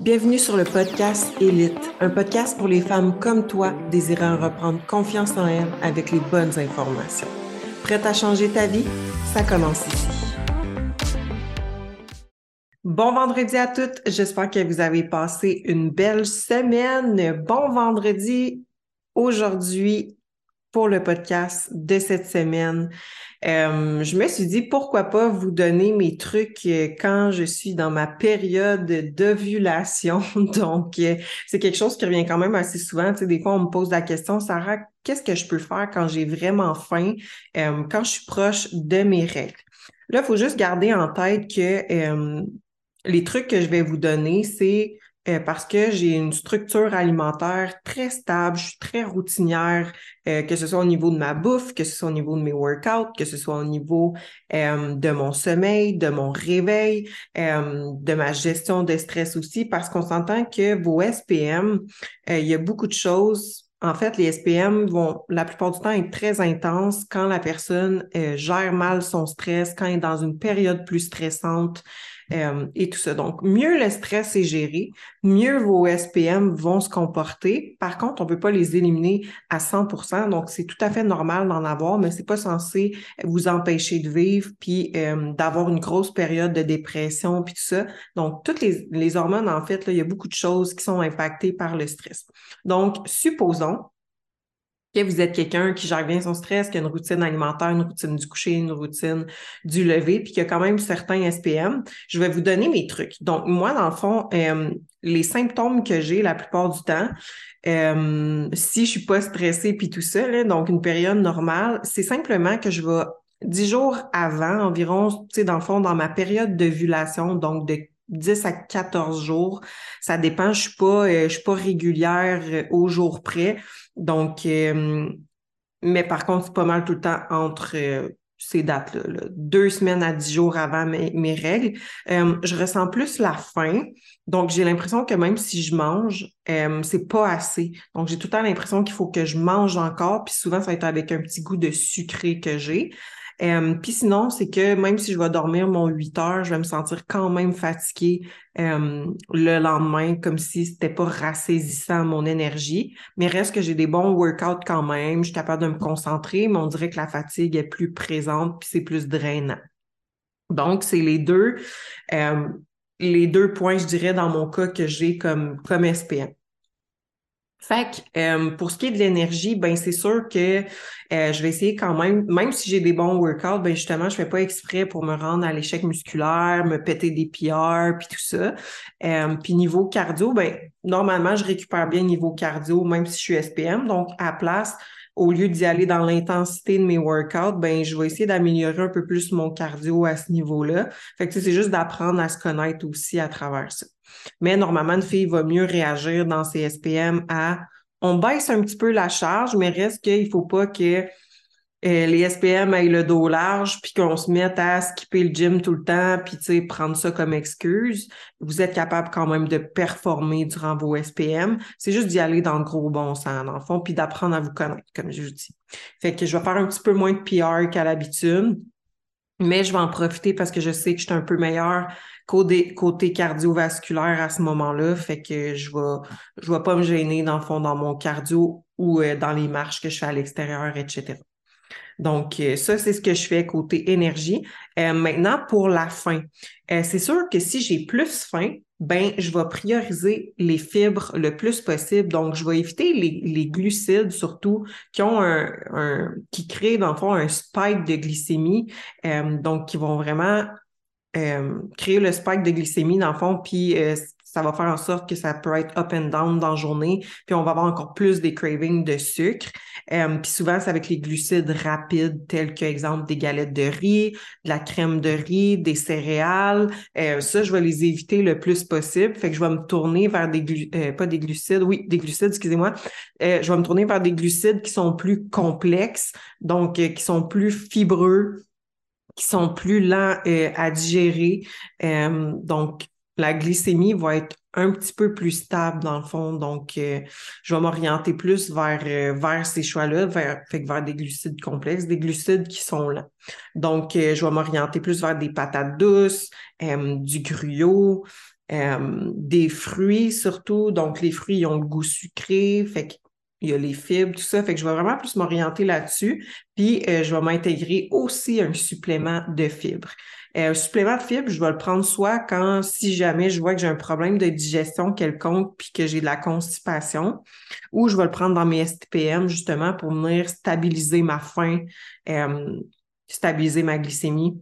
Bienvenue sur le podcast Élite, un podcast pour les femmes comme toi désirant reprendre confiance en elles avec les bonnes informations. Prête à changer ta vie? Ça commence ici. Bon vendredi à toutes, j'espère que vous avez passé une belle semaine. Bon vendredi aujourd'hui pour le podcast de cette semaine. Euh, je me suis dit pourquoi pas vous donner mes trucs euh, quand je suis dans ma période d'ovulation. Donc, euh, c'est quelque chose qui revient quand même assez souvent. Tu sais, des fois, on me pose la question, Sarah, qu'est-ce que je peux faire quand j'ai vraiment faim, quand je suis proche de mes règles? Là, il faut juste garder en tête que les trucs que je vais vous donner, c'est euh, parce que j'ai une structure alimentaire très stable, je suis très routinière, euh, que ce soit au niveau de ma bouffe, que ce soit au niveau de mes workouts, que ce soit au niveau euh, de mon sommeil, de mon réveil, de ma gestion de stress aussi, parce qu'on s'entend que vos SPM, il y a beaucoup de choses. En fait, les SPM vont la plupart du temps être très intenses quand la personne gère mal son stress, quand elle est dans une période plus stressante, euh, et tout ça. Donc, mieux le stress est géré, mieux vos SPM vont se comporter. Par contre, on ne peut pas les éliminer à 100% Donc, c'est tout à fait normal d'en avoir, mais c'est pas censé vous empêcher de vivre puis euh, d'avoir une grosse période de dépression puis tout ça. Donc, toutes les, hormones, en fait, il y a beaucoup de choses qui sont impactées par le stress. Donc, supposons que vous êtes quelqu'un qui gère bien son stress, qui a une routine alimentaire, une routine du coucher, une routine du lever, puis qui a quand même certains SPM, je vais vous donner mes trucs. Donc, moi, dans le fond, euh, les symptômes que j'ai la plupart du temps, euh, si je suis pas stressée puis tout ça, donc une période normale, c'est simplement que je vais dix jours avant, environ, tu sais, dans le fond, dans ma période d'ovulation, donc de 10 à 14 jours. Ça dépend, je suis euh, suis pas régulière au jour près. Donc, euh, mais par contre, c'est pas mal tout le temps entre euh, ces dates-là, deux semaines à dix jours avant mes, règles. Euh, je ressens plus la faim. Donc, j'ai l'impression que même si je mange, c'est pas assez. Donc, j'ai tout le temps l'impression qu'il faut que je mange encore. Puis souvent, ça va être avec un petit goût de sucré que j'ai. Euh, puis sinon, c'est que même si je vais dormir mon 8 heures, je vais me sentir quand même fatiguée euh, le lendemain, comme si c'était pas rassaisissant mon énergie. Mais reste que j'ai des bons workouts quand même, je suis capable de me concentrer, mais on dirait que la fatigue est plus présente, puis c'est plus drainant. Donc, c'est les deux, euh, les deux points, je dirais, dans mon cas que j'ai comme, comme SPM. Fait que euh, pour ce qui est de l'énergie, ben c'est sûr que euh, je vais essayer quand même, même si j'ai des bons workouts, ben justement, je fais pas exprès pour me rendre à l'échec musculaire, me péter des PR, puis tout ça. Euh, puis niveau cardio, ben normalement, je récupère bien niveau cardio, même si je suis SPM. Donc, à place, au lieu d'y aller dans l'intensité de mes workouts, ben je vais essayer d'améliorer un peu plus mon cardio à ce niveau-là. Fait que c'est juste d'apprendre à se connaître aussi à travers ça. Mais normalement, une fille va mieux réagir dans ses SPM à on baisse un petit peu la charge, mais reste qu'il ne faut pas que les SPM aient le dos large, puis qu'on se mette à skipper le gym tout le temps, puis prendre ça comme excuse. Vous êtes capable quand même de performer durant vos SPM. C'est juste d'y aller dans le gros bon sens, dans le fond, puis d'apprendre à vous connaître, comme je vous dis. Fait que je vais faire un petit peu moins de PR qu'à l'habitude, mais je vais en profiter parce que je sais que je suis un peu meilleure côté, côté cardiovasculaire à ce moment-là. Fait que je vais, je vais pas me gêner dans le fond dans mon cardio ou euh, dans les marches que je fais à l'extérieur, etc. Donc, euh, ça, c'est ce que je fais côté énergie. Euh, maintenant, pour la faim. c'est sûr que si j'ai plus faim, ben, je vais prioriser les fibres le plus possible. Donc, je vais éviter les, les glucides surtout qui ont un, qui créent dans le fond un spike de glycémie. donc, qui vont vraiment euh, créer le spike de glycémie dans le fond, puis euh, ça va faire en sorte que ça peut être up and down dans la journée, puis on va avoir encore plus des cravings de sucre. Euh, puis souvent, c'est avec les glucides rapides, tels que, exemple, des galettes de riz, de la crème de riz, des céréales. ça, je vais les éviter le plus possible. Fait que je vais me tourner vers des glucides, pas des glucides, oui, des glucides, excusez-moi. je vais me tourner vers des glucides qui sont plus complexes, donc qui sont plus fibreux, qui sont plus lents euh, à digérer. Euh, donc, la glycémie va être un petit peu plus stable dans le fond. Donc, euh, je vais m'orienter plus vers, vers ces choix-là, vers, vers des glucides complexes, des glucides qui sont lents. Donc, je vais m'orienter plus vers des patates douces, du gruyot, des fruits surtout. Donc, les fruits, ont le goût sucré, fait qu'il y a les fibres, tout ça. Fait que je vais vraiment plus m'orienter là-dessus. Puis, je vais m'intégrer aussi un supplément de fibres. un supplément de fibres, je vais le prendre soit quand, si jamais je vois que j'ai un problème de digestion quelconque puis que j'ai de la constipation, ou je vais le prendre dans mes STPM justement pour venir stabiliser ma faim, stabiliser ma glycémie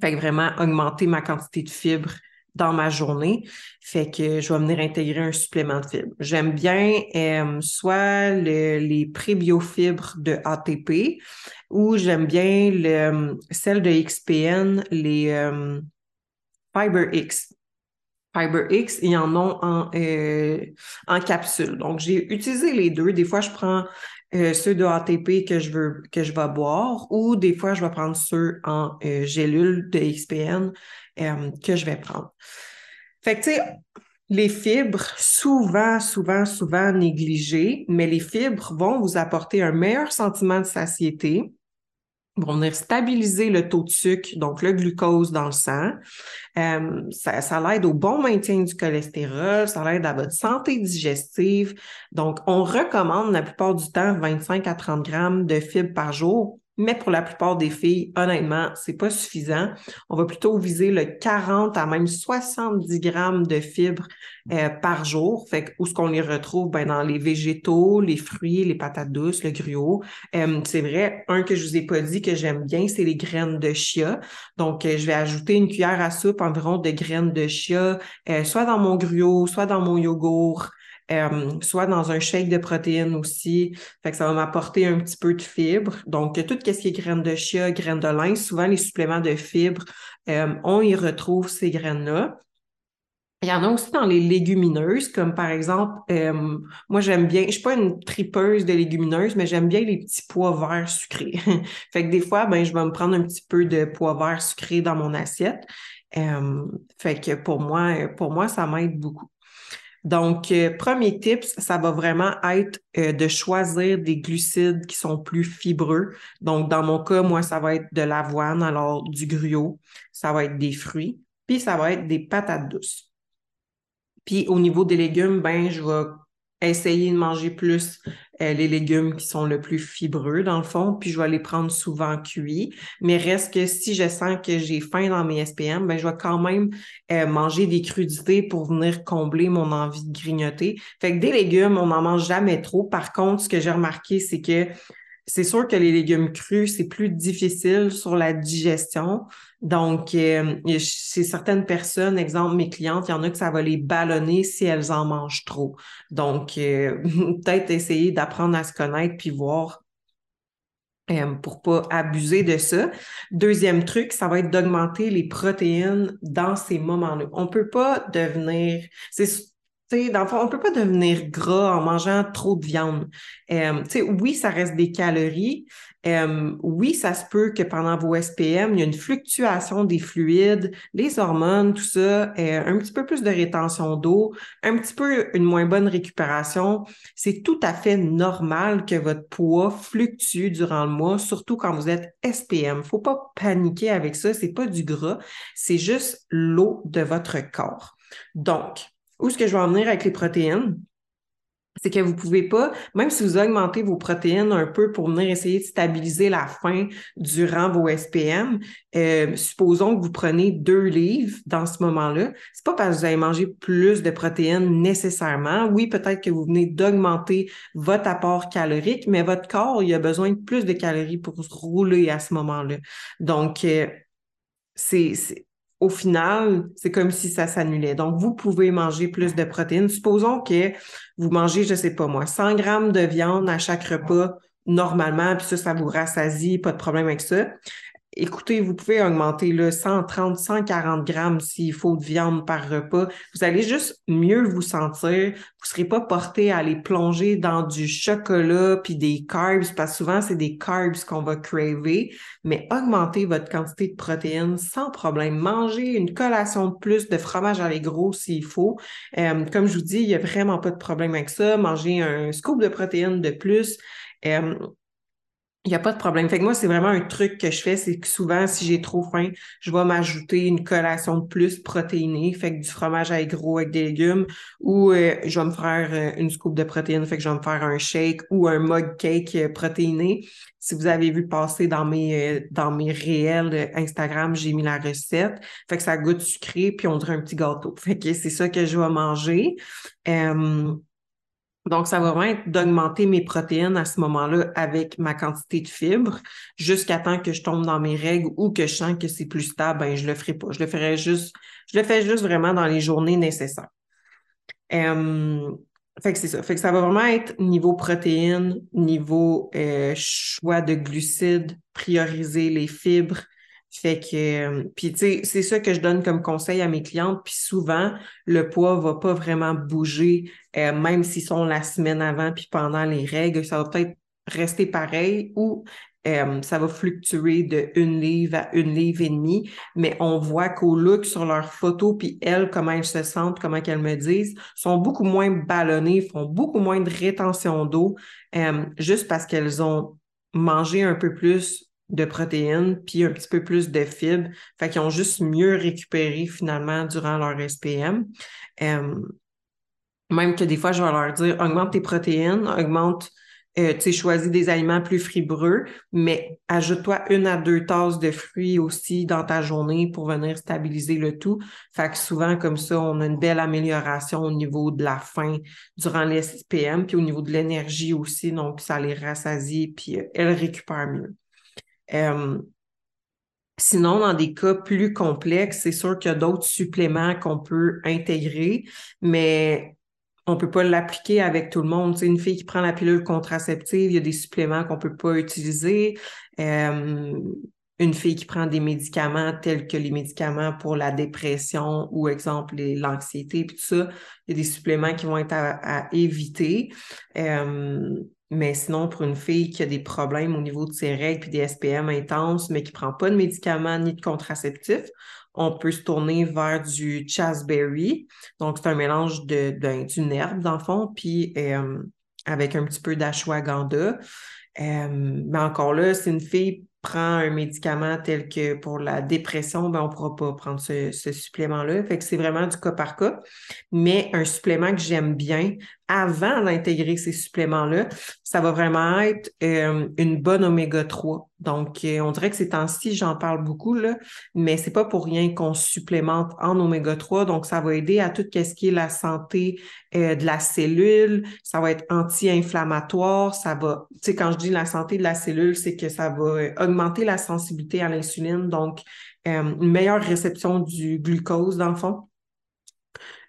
fait que vraiment augmenter ma quantité de fibres dans ma journée. Fait que je vais venir intégrer un supplément de fibres. J'aime bien euh, soit les prébiofibres de ATP ou j'aime bien le, celle de XPN, les euh, FiberX. FiberX, ils en ont en, euh, en capsule. Donc, j'ai utilisé les deux. Des fois, je prends ceux de ATP que je veux que je vais boire ou des fois je vais prendre ceux en euh, gélule de XPN euh, que je vais prendre. Fait que tu sais, les fibres, souvent, souvent, souvent négligées, mais les fibres vont vous apporter un meilleur sentiment de satiété, vont venir stabiliser le taux de sucre, donc le glucose dans le sang. Euh, ça, ça l'aide au bon maintien du cholestérol, ça l'aide à votre santé digestive. Donc, on recommande la plupart du temps 25 à 30 grammes de fibres par jour. Mais pour la plupart des filles, honnêtement, c'est pas suffisant. On va plutôt viser le 40 à même 70 grammes de fibres euh, par jour. Fait que, où ce qu'on les retrouve? Ben, dans les végétaux, les fruits, les patates douces, le gruau. Euh, c'est vrai, un que je vous ai pas dit que j'aime bien, c'est les graines de chia. Donc, euh, je vais ajouter une cuillère à soupe environ de graines de chia, soit dans mon gruau, soit dans mon yogourt. Euh, soit dans un shake de protéines aussi. Fait que ça va m'apporter un petit peu de fibres. Donc, tout ce qui est graines de chia, graines de lin, souvent les suppléments de fibres, euh, on y retrouve ces graines-là. Il y en a aussi dans les légumineuses, comme par exemple, euh, moi j'aime bien, je suis pas une tripeuse de légumineuses, mais j'aime bien les petits pois verts sucrés. fait que des fois, ben, je vais me prendre un petit peu de pois verts sucrés dans mon assiette. fait que pour moi, pour moi, ça m'aide beaucoup. Donc, euh, premier tips, ça va vraiment être euh, de choisir des glucides qui sont plus fibreux. Donc, dans mon cas, moi, ça va être de l'avoine, alors du gruau, ça va être des fruits, puis ça va être des patates douces. Puis au niveau des légumes, ben, je vais essayer de manger plus euh, les légumes qui sont le plus fibreux dans le fond, puis je vais les prendre souvent cuits. Mais reste que si je sens que j'ai faim dans mes SPM, ben je vais quand même euh, manger des crudités pour venir combler mon envie de grignoter. Fait que des légumes, on n'en mange jamais trop. Par contre, ce que j'ai remarqué, c'est que c'est sûr que les légumes crus, c'est plus difficile sur la digestion. Donc, euh, chez certaines personnes, exemple mes clientes, il y en a que ça va les ballonner si elles en mangent trop. Donc, euh, peut-être essayer d'apprendre à se connaître puis voir euh, pour pas abuser de ça. Deuxième truc, ça va être d'augmenter les protéines dans ces moments-là. On peut pas devenir, dans le fond, on ne peut pas devenir gras en mangeant trop de viande. Euh, oui, ça reste des calories. Euh, oui, ça se peut que pendant vos SPM, il y a une fluctuation des fluides, des hormones, tout ça, euh, un petit peu plus de rétention d'eau, un petit peu une moins bonne récupération. C'est tout à fait normal que votre poids fluctue durant le mois, surtout quand vous êtes SPM. Faut pas paniquer avec ça. C'est pas du gras, c'est juste l'eau de votre corps. Donc, où ce que je vais en venir avec les protéines, c'est que vous pouvez pas, même si vous augmentez vos protéines un peu pour venir essayer de stabiliser la faim durant vos SPM, euh, supposons que vous prenez deux livres dans ce moment-là, c'est pas parce que vous allez manger plus de protéines nécessairement. Oui, peut-être que vous venez d'augmenter votre apport calorique, mais votre corps, il a besoin de plus de calories pour rouler à ce moment-là. Donc, euh, c'est au final, c'est comme si ça s'annulait. Donc, vous pouvez manger plus de protéines. Supposons que vous mangez, je sais pas moi, 100 grammes de viande à chaque repas normalement, puis ça, ça vous rassasie, pas de problème avec ça écoutez, vous pouvez augmenter le 130, 140 grammes s'il faut de viande par repas. Vous allez juste mieux vous sentir. Vous ne serez pas porté à aller plonger dans du chocolat puis des carbs, parce que souvent, c'est des carbs qu'on va craver, mais augmentez votre quantité de protéines sans problème. Mangez une collation de plus de fromage à gros s'il faut. Euh, comme je vous dis, il n'y a vraiment pas de problème avec ça. Mangez un scoop de protéines de plus. Euh, il n'y a pas de problème. Fait que moi, c'est vraiment un truc que je fais, c'est que souvent, si j'ai trop faim, je vais m'ajouter une collation de plus protéinée, fait que du fromage à gros avec des légumes, ou euh, je vais me faire euh, une scoop de protéines, fait que je vais me faire un shake ou un mug cake euh, protéiné. Si vous avez vu passer dans mes dans mes réels Instagram, j'ai mis la recette. Fait que ça goûte sucré, puis on dirait un petit gâteau. Fait que c'est ça que je vais manger. Donc, ça va vraiment être d'augmenter mes protéines à ce moment-là avec ma quantité de fibres jusqu'à temps que je tombe dans mes règles ou que je sens que c'est plus stable, ben, je le ferai pas. Je le ferai juste, je le fais juste vraiment dans les journées nécessaires. Euh, fait que c'est ça. Fait que ça va vraiment être niveau protéines, niveau euh, choix de glucides, prioriser les fibres, fait que, euh, puis tu sais, c'est ça que je donne comme conseil à mes clientes. Puis souvent, le poids va pas vraiment bouger, euh, même s'ils sont la semaine avant puis pendant les règles, ça va peut-être rester pareil ou euh, ça va fluctuer de une livre à une livre et demie, mais on voit qu'au look sur leurs photos, puis elles, comment elles se sentent, comment qu'elles me disent, sont beaucoup moins ballonnées, font beaucoup moins de rétention d'eau, juste parce qu'elles ont mangé un peu plus de protéines, puis un petit peu plus de fibres. Fait qu'ils ont juste mieux récupéré finalement durant leur SPM. Euh, même que des fois, je vais leur dire augmente tes protéines, augmente, euh, tu sais, choisis des aliments plus fibreux, mais ajoute-toi une à deux tasses de fruits aussi dans ta journée pour venir stabiliser le tout. Fait que souvent, comme ça, on a une belle amélioration au niveau de la faim durant les SPM, puis au niveau de l'énergie aussi. Donc, ça les rassasie, puis euh, elles récupèrent mieux. Euh, sinon, dans des cas plus complexes, c'est sûr qu'il y a d'autres suppléments qu'on peut intégrer, mais on ne peut pas l'appliquer avec tout le monde. C'est une fille qui prend la pilule contraceptive, il y a des suppléments qu'on ne peut pas utiliser. Euh, une fille qui prend des médicaments tels que les médicaments pour la dépression ou, exemple, l'anxiété, puis tout ça, il y a des suppléments qui vont être à, éviter. Euh, mais sinon, pour une fille qui a des problèmes au niveau de ses règles puis des SPM intenses, mais qui ne prend pas de médicaments ni de contraceptifs, on peut se tourner vers du chasteberry. Donc, c'est un mélange de, d'une herbe, dans le fond, puis euh, avec un petit peu d'ashwagandha. Euh, mais encore là, c'est une fille prend un médicament tel que pour la dépression, ben on ne pourra pas prendre ce, supplément-là. Fait que c'est vraiment du cas par cas. Mais un supplément que j'aime bien avant d'intégrer ces suppléments-là, ça va vraiment être euh, une bonne oméga 3. Donc, euh, on dirait que ces temps-ci, j'en parle beaucoup, là, mais c'est pas pour rien qu'on supplémente en oméga 3. Donc, ça va aider à tout ce qui est la santé euh, de la cellule. Ça va être anti-inflammatoire. Ça va, tu sais, quand je dis la santé de la cellule, c'est que ça va augmenter la sensibilité à l'insuline. Donc, une meilleure réception du glucose, dans le fond.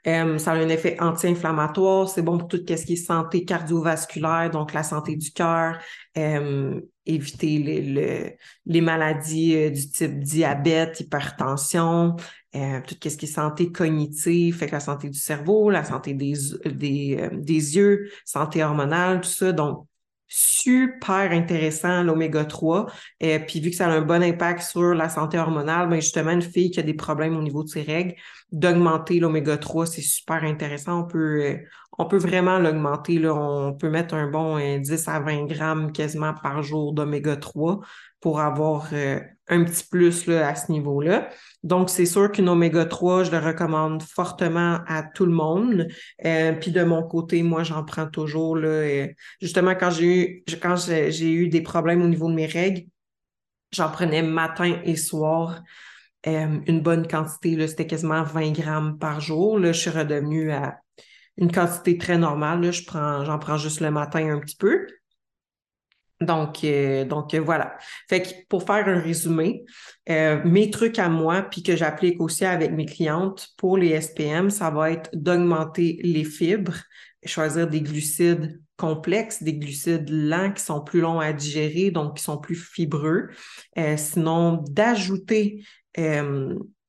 Euh, ça a un effet anti-inflammatoire, c'est bon pour tout ce qui est santé cardiovasculaire, donc la santé du cœur, euh, éviter les, les maladies euh, du type diabète, hypertension, tout ce qui est santé cognitive, fait que la santé du cerveau, la santé des, des, des yeux, santé hormonale, tout ça. Donc, super intéressant, l'oméga 3. Et puis, vu que ça a un bon impact sur la santé hormonale, ben justement, une fille qui a des problèmes au niveau de ses règles, d'augmenter l'oméga 3, c'est super intéressant. On peut, euh, on peut vraiment l'augmenter. On peut mettre un bon 10 euh, à 20 grammes quasiment par jour d'oméga 3 pour avoir euh, un petit plus là, à ce niveau-là. Donc, c'est sûr qu'une oméga 3, je le recommande fortement à tout le monde. Euh, puis de mon côté, moi, j'en prends toujours. Là, justement, quand j'ai eu quand j'ai eu des problèmes au niveau de mes règles, j'en prenais matin et soir. Euh, une bonne quantité, c'était quasiment 20 grammes par jour. Là, je suis redevenue à une quantité très normale. Là, je prends, j'en prends juste le matin un petit peu. Donc, euh, donc euh, voilà. Fait que pour faire un résumé, euh, mes trucs à moi, puis que j'applique aussi avec mes clientes pour les SPM, ça va être d'augmenter les fibres, choisir des glucides complexes, des glucides lents qui sont plus longs à digérer, donc qui sont plus fibreux. sinon, d'ajouter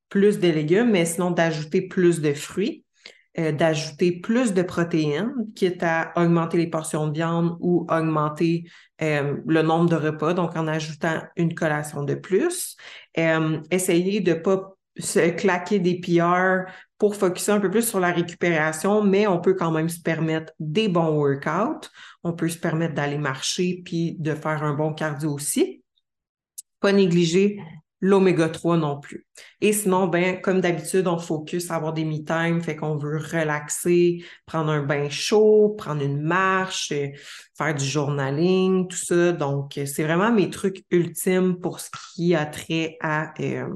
plus de légumes, mais sinon d'ajouter plus de fruits. Euh, d'ajouter plus de protéines, quitte à augmenter les portions de viande ou augmenter euh, le nombre de repas, donc en ajoutant une collation de plus. Euh, essayer de ne pas se claquer des PR pour focuser un peu plus sur la récupération, mais on peut quand même se permettre des bons workouts. On peut se permettre d'aller marcher puis de faire un bon cardio aussi. Pas négliger l'oméga 3 non plus. Et sinon, ben, comme d'habitude, on focus à avoir des me-time, fait qu'on veut relaxer, prendre un bain chaud, prendre une marche, euh, faire du journaling, tout ça. Donc, c'est vraiment mes trucs ultimes pour ce qui a trait à euh,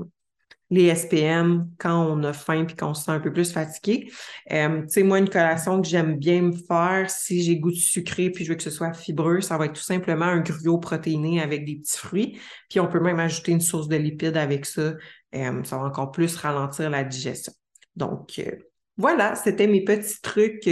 les SPM quand on a faim puis qu'on se sent un peu plus fatigué. Euh, tu sais, moi, une collation que j'aime bien me faire, si j'ai goût de sucré puis je veux que ce soit fibreux, ça va être tout simplement un gruau protéiné avec des petits fruits. Puis on peut même ajouter une source de lipides avec ça. Euh, ça va encore plus ralentir la digestion. Donc, euh, voilà, c'était mes petits trucs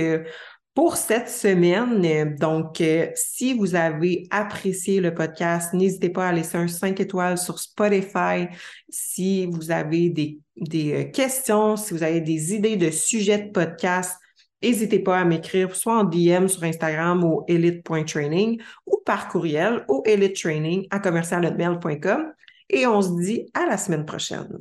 pour cette semaine. Donc, euh, si vous avez apprécié le podcast, n'hésitez pas à laisser un 5 étoiles sur Spotify. Si vous avez des, des euh, questions, si vous avez des idées de sujets de podcast, n'hésitez pas à m'écrire soit en DM sur Instagram au elite.training ou par courriel au elitetraining à commercialhotmail.com. Et on se dit à la semaine prochaine.